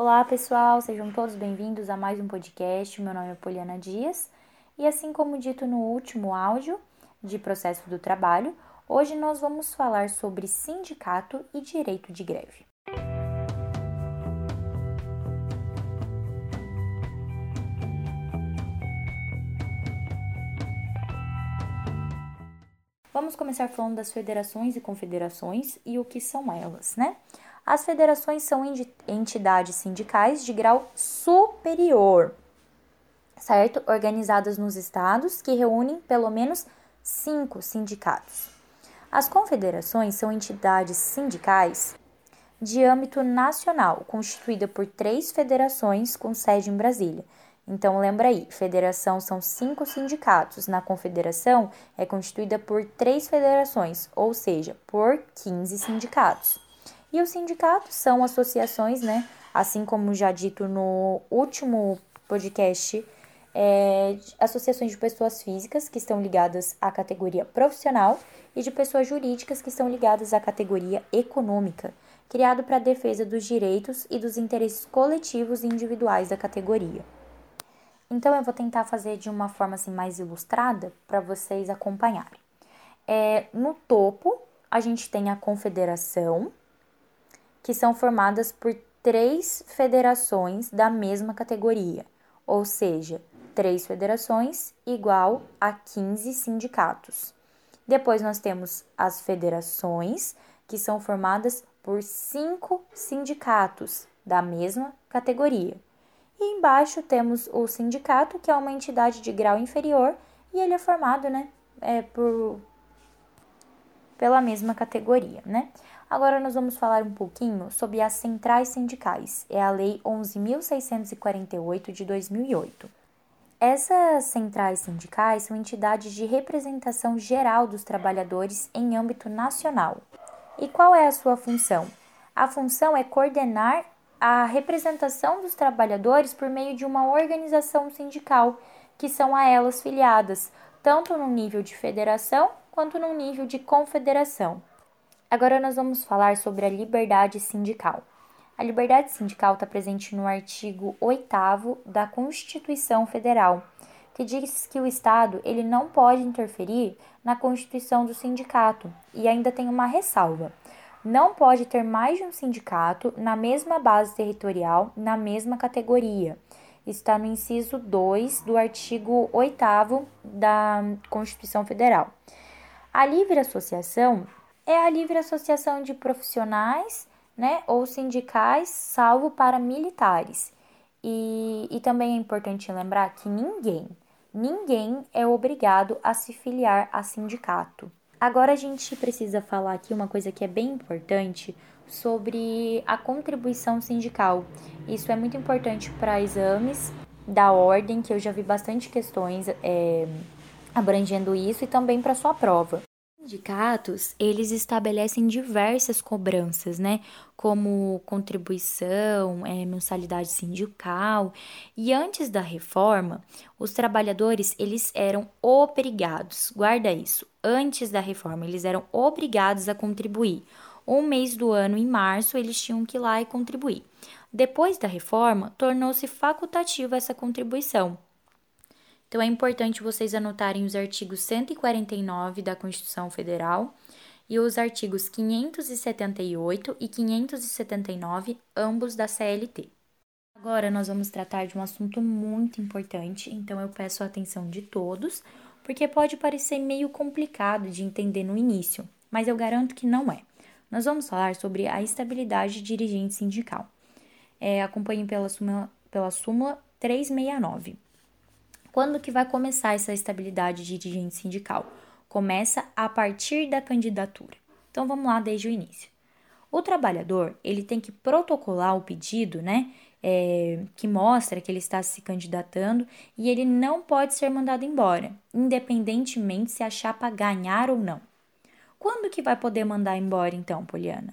Olá, pessoal, sejam todos bem-vindos a mais um podcast. Meu nome é Poliana Dias e, assim como dito no último áudio de processo do trabalho, hoje nós vamos falar sobre sindicato e direito de greve. Vamos começar falando das federações e confederações e o que são elas, né? As federações são entidades sindicais de grau superior, certo? Organizadas nos estados que reúnem pelo menos cinco sindicatos. As confederações são entidades sindicais de âmbito nacional, constituída por três federações com sede em Brasília. Então, lembra aí, federação são cinco sindicatos, na confederação é constituída por três federações, ou seja, por 15 sindicatos. E os sindicatos são associações, né? Assim como já dito no último podcast, é, associações de pessoas físicas que estão ligadas à categoria profissional e de pessoas jurídicas que estão ligadas à categoria econômica, criado para a defesa dos direitos e dos interesses coletivos e individuais da categoria. Então eu vou tentar fazer de uma forma assim mais ilustrada para vocês acompanharem. É, no topo a gente tem a confederação, que são formadas por três federações da mesma categoria, ou seja, três federações igual a 15 sindicatos. Depois nós temos as federações, que são formadas por cinco sindicatos da mesma categoria. E embaixo temos o sindicato, que é uma entidade de grau inferior, e ele é formado né, é, por, pela mesma categoria. Né? Agora nós vamos falar um pouquinho sobre as centrais sindicais. É a Lei 11.648 de 2008. Essas centrais sindicais são entidades de representação geral dos trabalhadores em âmbito nacional. E qual é a sua função? A função é coordenar a representação dos trabalhadores por meio de uma organização sindical, que são a elas filiadas, tanto no nível de federação quanto no nível de confederação. Agora nós vamos falar sobre a liberdade sindical. A liberdade sindical está presente no artigo 8 da Constituição Federal, que diz que o Estado ele não pode interferir na constituição do sindicato e ainda tem uma ressalva. Não pode ter mais de um sindicato na mesma base territorial, na mesma categoria. Está no inciso 2 do artigo 8 da Constituição Federal. A livre associação é a livre associação de profissionais né, ou sindicais, salvo para militares. E, e também é importante lembrar que ninguém, ninguém é obrigado a se filiar a sindicato. Agora a gente precisa falar aqui uma coisa que é bem importante sobre a contribuição sindical. Isso é muito importante para exames da ordem, que eu já vi bastante questões é, abrangendo isso, e também para sua prova sindicatos, eles estabelecem diversas cobranças, né? Como contribuição, é, mensalidade sindical. E antes da reforma, os trabalhadores, eles eram obrigados, guarda isso, antes da reforma, eles eram obrigados a contribuir. Um mês do ano, em março, eles tinham que ir lá e contribuir. Depois da reforma, tornou-se facultativa essa contribuição. Então é importante vocês anotarem os artigos 149 da Constituição Federal e os artigos 578 e 579, ambos da CLT. Agora nós vamos tratar de um assunto muito importante, então eu peço a atenção de todos, porque pode parecer meio complicado de entender no início, mas eu garanto que não é. Nós vamos falar sobre a estabilidade dirigente sindical. É, acompanhe pela súmula, pela súmula 369. Quando que vai começar essa estabilidade de dirigente sindical? Começa a partir da candidatura. Então vamos lá desde o início. O trabalhador ele tem que protocolar o pedido, né? É, que mostra que ele está se candidatando e ele não pode ser mandado embora, independentemente se a chapa ganhar ou não. Quando que vai poder mandar embora então, Poliana?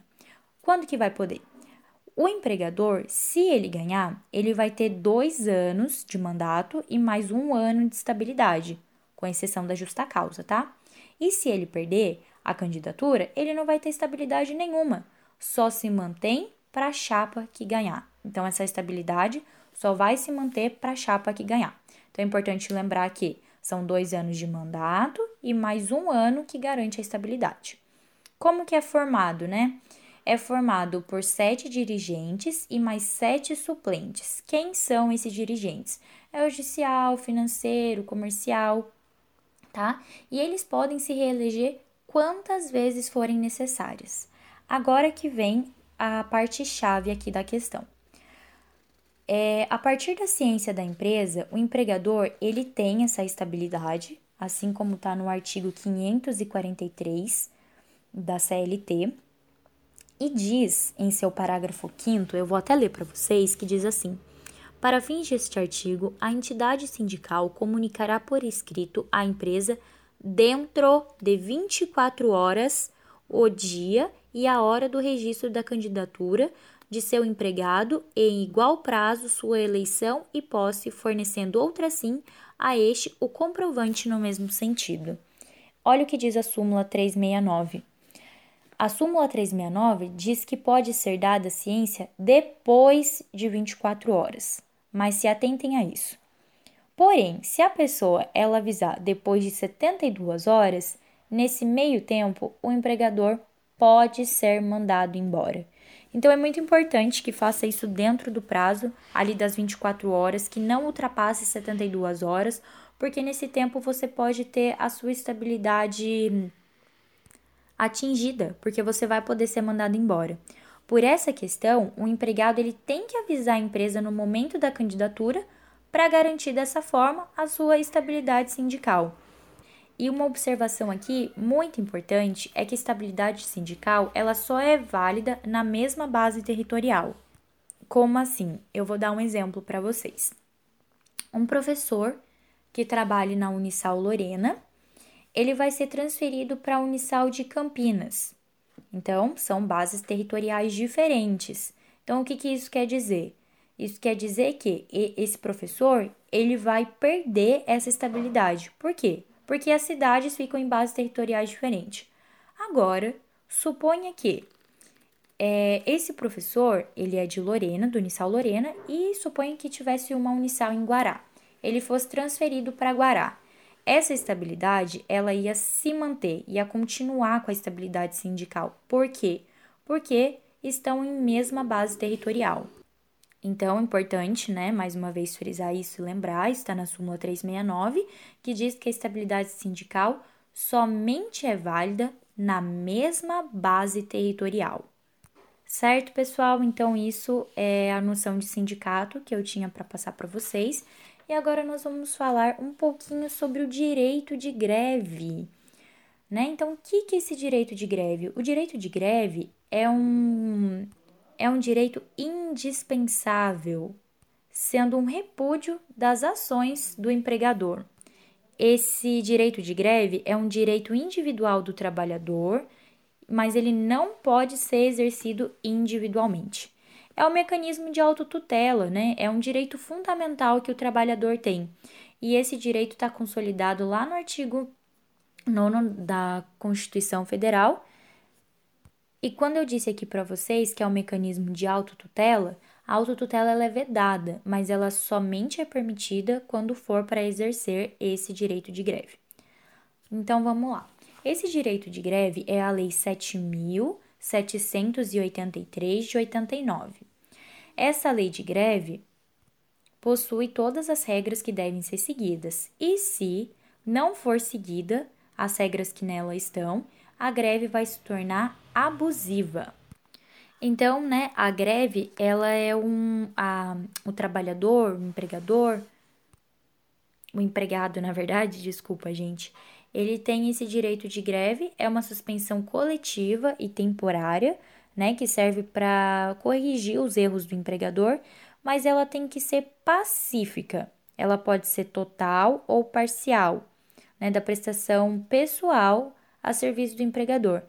Quando que vai poder? O empregador, se ele ganhar, ele vai ter dois anos de mandato e mais um ano de estabilidade, com exceção da justa causa, tá? E se ele perder a candidatura, ele não vai ter estabilidade nenhuma, só se mantém para a chapa que ganhar. Então, essa estabilidade só vai se manter para a chapa que ganhar. Então, é importante lembrar que são dois anos de mandato e mais um ano que garante a estabilidade. Como que é formado, né? É formado por sete dirigentes e mais sete suplentes. Quem são esses dirigentes? É o judicial, financeiro, comercial, tá? E eles podem se reeleger quantas vezes forem necessárias. Agora que vem a parte chave aqui da questão. É, a partir da ciência da empresa, o empregador ele tem essa estabilidade, assim como está no artigo 543 da CLT, e diz em seu parágrafo 5, eu vou até ler para vocês, que diz assim: Para fins deste artigo, a entidade sindical comunicará por escrito à empresa dentro de 24 horas o dia e a hora do registro da candidatura de seu empregado em igual prazo sua eleição e posse, fornecendo outra sim a este o comprovante no mesmo sentido. Olha o que diz a súmula 369. A súmula 369 diz que pode ser dada ciência depois de 24 horas, mas se atentem a isso. Porém, se a pessoa ela avisar depois de 72 horas, nesse meio tempo o empregador pode ser mandado embora. Então é muito importante que faça isso dentro do prazo ali das 24 horas, que não ultrapasse 72 horas, porque nesse tempo você pode ter a sua estabilidade atingida, porque você vai poder ser mandado embora. Por essa questão, o empregado ele tem que avisar a empresa no momento da candidatura para garantir dessa forma a sua estabilidade sindical. E uma observação aqui muito importante é que estabilidade sindical ela só é válida na mesma base territorial. Como assim? Eu vou dar um exemplo para vocês. Um professor que trabalhe na Unisal Lorena, ele vai ser transferido para a Unisal de Campinas. Então, são bases territoriais diferentes. Então, o que, que isso quer dizer? Isso quer dizer que esse professor ele vai perder essa estabilidade. Por quê? porque as cidades ficam em bases territoriais diferentes. Agora, suponha que é, esse professor, ele é de Lorena, do Unisal Lorena, e suponha que tivesse uma Unisal em Guará. Ele fosse transferido para Guará. Essa estabilidade, ela ia se manter, ia continuar com a estabilidade sindical. Por quê? Porque estão em mesma base territorial. Então, é importante, né, mais uma vez frisar isso e lembrar, está na súmula 369, que diz que a estabilidade sindical somente é válida na mesma base territorial. Certo, pessoal? Então, isso é a noção de sindicato que eu tinha para passar para vocês. E agora nós vamos falar um pouquinho sobre o direito de greve. Né? Então, o que, que é esse direito de greve? O direito de greve é um, é um direito indispensável, sendo um repúdio das ações do empregador. Esse direito de greve é um direito individual do trabalhador, mas ele não pode ser exercido individualmente. É um mecanismo de autotutela, né? É um direito fundamental que o trabalhador tem. E esse direito está consolidado lá no artigo 9 da Constituição Federal, e quando eu disse aqui para vocês que é um mecanismo de autotutela, a autotutela ela é vedada, mas ela somente é permitida quando for para exercer esse direito de greve. Então vamos lá. Esse direito de greve é a Lei 7783 de 89. Essa lei de greve possui todas as regras que devem ser seguidas, e se não for seguida as regras que nela estão, a greve vai se tornar abusiva. Então, né, a greve, ela é um a, o trabalhador, o empregador, o empregado, na verdade, desculpa, gente, ele tem esse direito de greve, é uma suspensão coletiva e temporária, né, que serve para corrigir os erros do empregador, mas ela tem que ser pacífica. Ela pode ser total ou parcial, né, da prestação pessoal a serviço do empregador.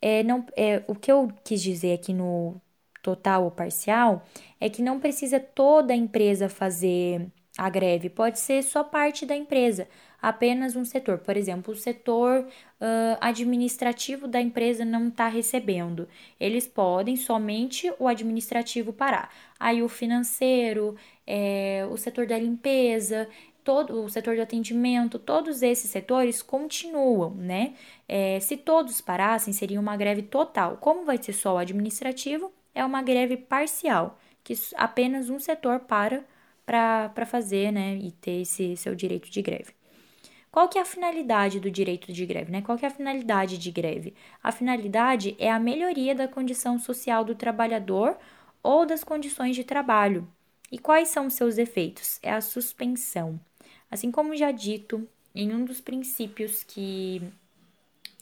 É, não, é, o que eu quis dizer aqui no total ou parcial é que não precisa toda a empresa fazer a greve, pode ser só parte da empresa, apenas um setor. Por exemplo, o setor uh, administrativo da empresa não está recebendo. Eles podem somente o administrativo parar. Aí o financeiro, é, o setor da limpeza, todo o setor de atendimento, todos esses setores continuam, né? É, se todos parassem, seria uma greve total. Como vai ser só o administrativo, é uma greve parcial, que apenas um setor para para fazer, né, e ter esse seu direito de greve. Qual que é a finalidade do direito de greve, né? Qual que é a finalidade de greve? A finalidade é a melhoria da condição social do trabalhador ou das condições de trabalho. E quais são os seus efeitos? É a suspensão. Assim como já dito em um dos princípios que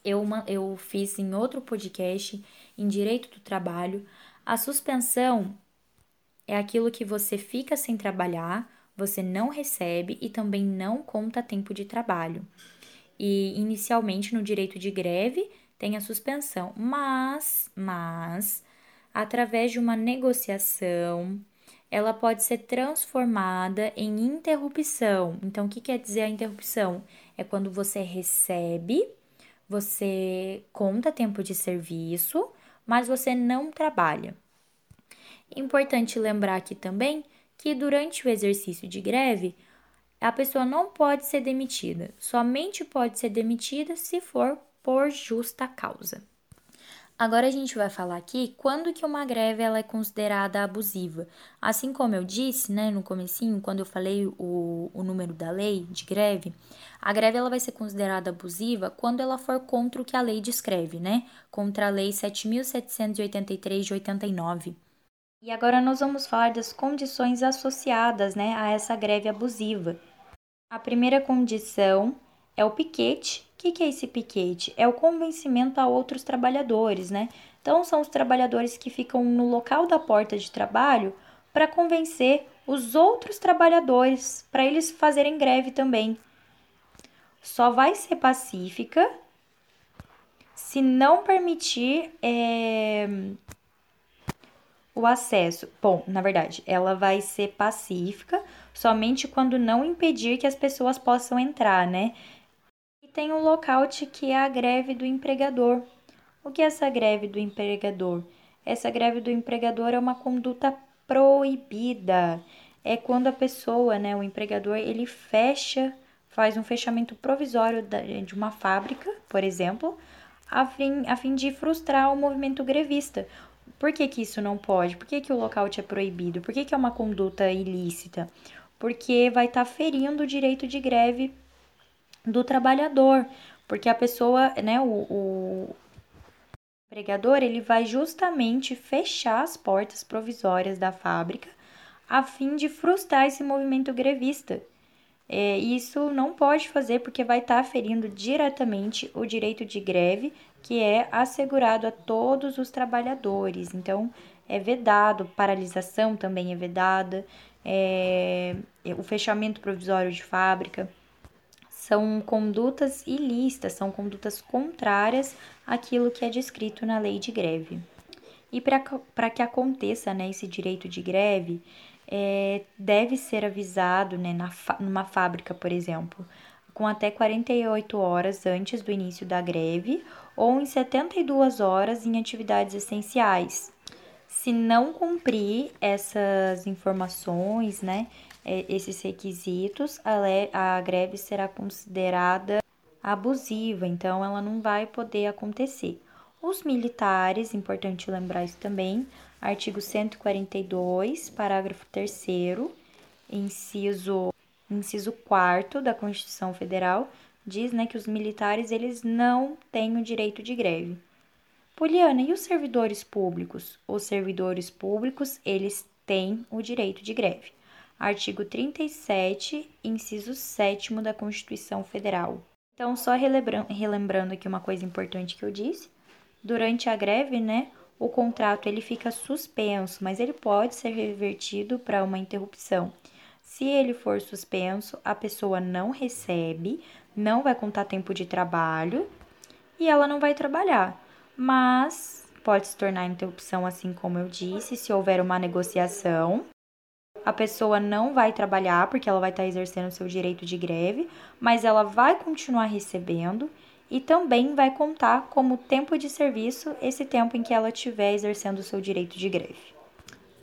eu, eu fiz em outro podcast, em direito do trabalho, a suspensão é aquilo que você fica sem trabalhar, você não recebe e também não conta tempo de trabalho. E inicialmente no direito de greve tem a suspensão, mas, mas através de uma negociação, ela pode ser transformada em interrupção. Então, o que quer dizer a interrupção? É quando você recebe, você conta tempo de serviço, mas você não trabalha. Importante lembrar aqui também que durante o exercício de greve, a pessoa não pode ser demitida, somente pode ser demitida se for por justa causa. Agora a gente vai falar aqui quando que uma greve ela é considerada abusiva. Assim como eu disse, né, no comecinho, quando eu falei o, o número da lei de greve, a greve ela vai ser considerada abusiva quando ela for contra o que a lei descreve, né? Contra a lei 7783 de 89. E agora nós vamos falar das condições associadas né, a essa greve abusiva. A primeira condição é o piquete. O que, que é esse piquete? É o convencimento a outros trabalhadores, né? Então, são os trabalhadores que ficam no local da porta de trabalho para convencer os outros trabalhadores para eles fazerem greve também. Só vai ser pacífica se não permitir é, o acesso. Bom, na verdade, ela vai ser pacífica somente quando não impedir que as pessoas possam entrar, né? E tem um lockout que é a greve do empregador. O que é essa greve do empregador? Essa greve do empregador é uma conduta proibida. É quando a pessoa, né, o empregador, ele fecha, faz um fechamento provisório de uma fábrica, por exemplo, a fim, a fim de frustrar o movimento grevista. Por que, que isso não pode? Por que, que o lockout é proibido? Por que, que é uma conduta ilícita? Porque vai estar tá ferindo o direito de greve do trabalhador. Porque a pessoa, né, o, o empregador, ele vai justamente fechar as portas provisórias da fábrica a fim de frustrar esse movimento grevista. É, isso não pode fazer porque vai estar tá ferindo diretamente o direito de greve que é assegurado a todos os trabalhadores. Então, é vedado, paralisação também é vedada, é, o fechamento provisório de fábrica. São condutas ilícitas, são condutas contrárias àquilo que é descrito na lei de greve. E para que aconteça né, esse direito de greve, é, deve ser avisado né, na, numa fábrica, por exemplo, com até 48 horas antes do início da greve ou em 72 horas em atividades essenciais. Se não cumprir essas informações, né, é, esses requisitos, a, a greve será considerada abusiva, então ela não vai poder acontecer. Os militares, importante lembrar isso também, artigo 142, parágrafo 3 inciso inciso 4 da Constituição Federal diz, né, que os militares eles não têm o direito de greve. Poliana, e os servidores públicos? Os servidores públicos, eles têm o direito de greve. Artigo 37, inciso 7 da Constituição Federal. Então, só relembrando, aqui uma coisa importante que eu disse, durante a greve, né, o contrato ele fica suspenso, mas ele pode ser revertido para uma interrupção. Se ele for suspenso, a pessoa não recebe, não vai contar tempo de trabalho e ela não vai trabalhar. Mas pode se tornar interrupção, assim como eu disse, se houver uma negociação. a pessoa não vai trabalhar porque ela vai estar exercendo seu direito de greve, mas ela vai continuar recebendo e também vai contar como tempo de serviço esse tempo em que ela estiver exercendo o seu direito de greve.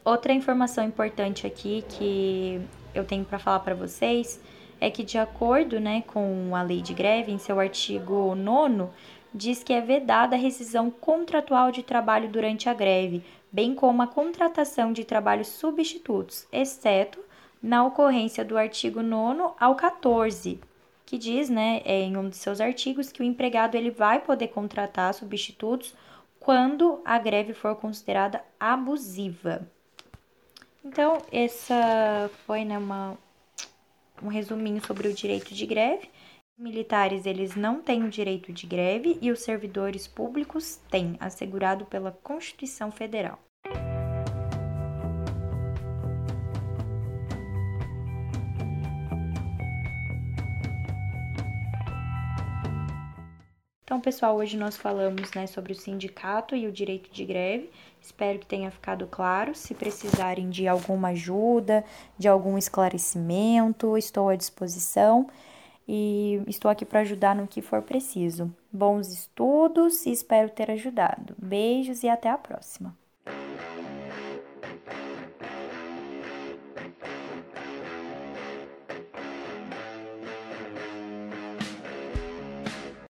Outra informação importante aqui que eu tenho para falar para vocês é que, de acordo né, com a lei de greve, em seu artigo 9, diz que é vedada a rescisão contratual de trabalho durante a greve, bem como a contratação de trabalhos substitutos, exceto na ocorrência do artigo 9 ao 14, que diz, né, é, em um de seus artigos, que o empregado ele vai poder contratar substitutos quando a greve for considerada abusiva. Então, essa foi né, uma, um resuminho sobre o direito de greve. Militares eles não têm o direito de greve e os servidores públicos têm, assegurado pela Constituição Federal. Então, pessoal, hoje nós falamos né, sobre o sindicato e o direito de greve. Espero que tenha ficado claro. Se precisarem de alguma ajuda, de algum esclarecimento, estou à disposição e estou aqui para ajudar no que for preciso. Bons estudos e espero ter ajudado. Beijos e até a próxima.